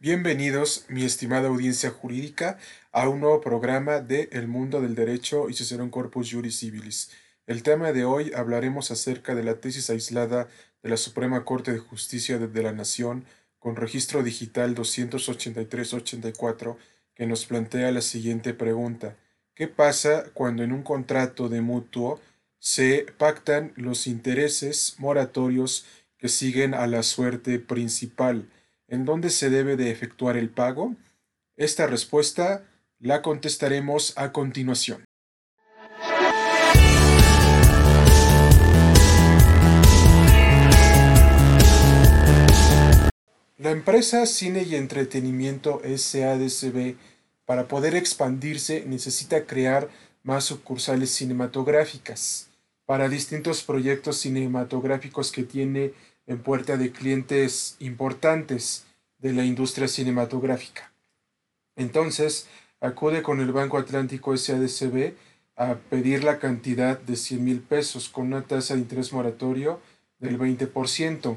Bienvenidos, mi estimada audiencia jurídica, a un nuevo programa de El Mundo del Derecho y Cicerón Corpus Juris Civilis. El tema de hoy hablaremos acerca de la tesis aislada de la Suprema Corte de Justicia de la Nación con registro digital 283-84 que nos plantea la siguiente pregunta. ¿Qué pasa cuando en un contrato de mutuo se pactan los intereses moratorios que siguen a la suerte principal? ¿En dónde se debe de efectuar el pago? Esta respuesta la contestaremos a continuación. La empresa Cine y Entretenimiento SADCB, para poder expandirse, necesita crear más sucursales cinematográficas para distintos proyectos cinematográficos que tiene en puerta de clientes importantes de la industria cinematográfica. Entonces, acude con el Banco Atlántico SADCB a pedir la cantidad de 100 mil pesos con una tasa de interés moratorio del 20%,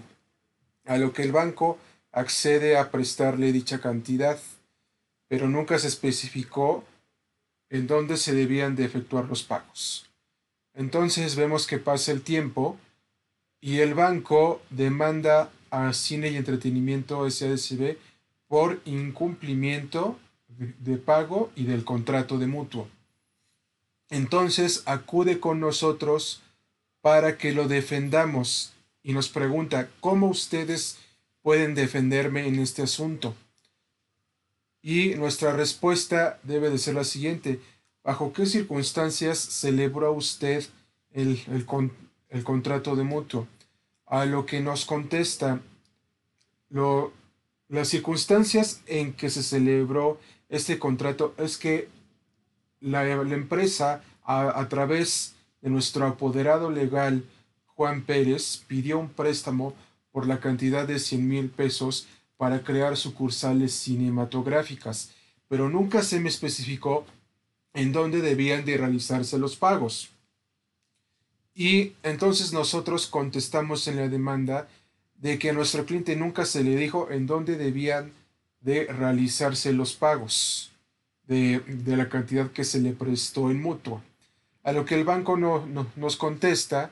a lo que el banco accede a prestarle dicha cantidad, pero nunca se especificó en dónde se debían de efectuar los pagos. Entonces vemos que pasa el tiempo y el banco demanda a Cine y Entretenimiento SADCB por incumplimiento de pago y del contrato de mutuo. Entonces acude con nosotros para que lo defendamos y nos pregunta cómo ustedes pueden defenderme en este asunto. Y nuestra respuesta debe de ser la siguiente. ¿Bajo qué circunstancias celebró usted el, el, el contrato de mutuo. A lo que nos contesta lo, las circunstancias en que se celebró este contrato es que la, empresa, a, a, través de nuestro apoderado legal, Juan Pérez, pidió un préstamo por la cantidad de 100 mil pesos para crear sucursales cinematográficas, pero nunca se me especificó en dónde debían de realizarse los pagos. Y entonces nosotros contestamos en la demanda de que a nuestro cliente nunca se le dijo en dónde debían de realizarse los pagos de, la cantidad que se le prestó en mutuo. A lo que el banco no, nos contesta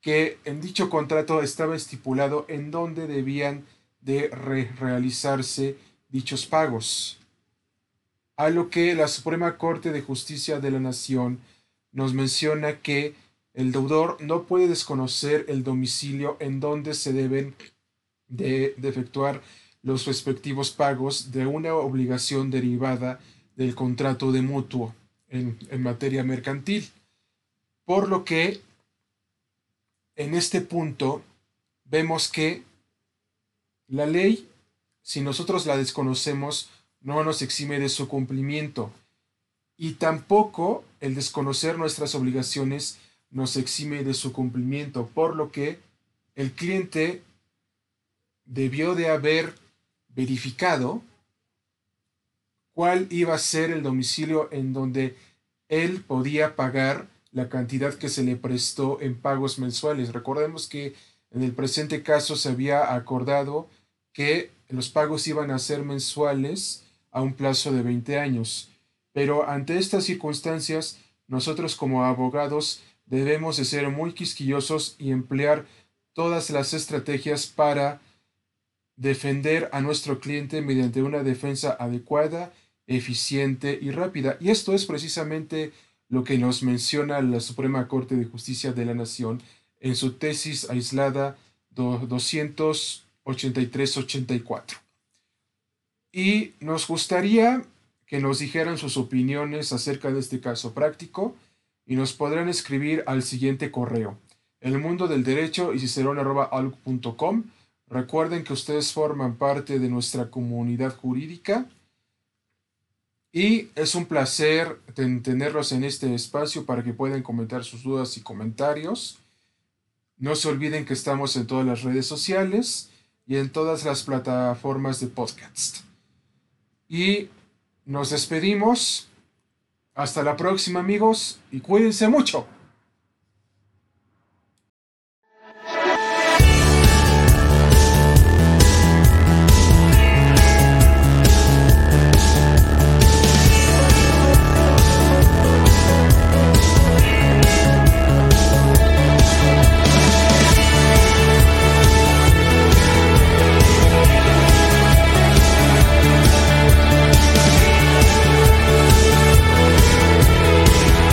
que en dicho contrato estaba estipulado en dónde debían de realizarse dichos pagos. A lo que la Suprema Corte de Justicia de la Nación nos menciona que el deudor no puede desconocer el domicilio en donde se deben de, efectuar los respectivos pagos de una obligación derivada del contrato de mutuo en, en materia mercantil. Por lo que en este punto vemos que la ley, si nosotros la desconocemos, no nos exime de su cumplimiento. Y tampoco el desconocer nuestras obligaciones nos exime de su cumplimiento, por lo que el cliente debió de haber verificado cuál iba a ser el domicilio en donde él podía pagar la cantidad que se le prestó en pagos mensuales. Recordemos que en el presente caso se había acordado que los pagos iban a ser mensuales a un plazo de 20 años. Pero ante estas circunstancias, nosotros como abogados debemos de ser muy quisquillosos y emplear todas las estrategias para defender a nuestro cliente mediante una defensa adecuada, eficiente y rápida. Y esto es precisamente lo que nos menciona la Suprema Corte de Justicia de la Nación en su tesis aislada 283-84. Y nos gustaría que nos dijeran sus opiniones acerca de este caso práctico y nos podrán escribir al siguiente correo, el mundo del derecho y cicerón.com. Recuerden que ustedes forman parte de nuestra comunidad jurídica y es un placer tenerlos en este espacio para que puedan comentar sus dudas y comentarios. No se olviden que estamos en todas las redes sociales y en todas las plataformas de podcast. Y nos despedimos hasta la próxima amigos y cuídense mucho.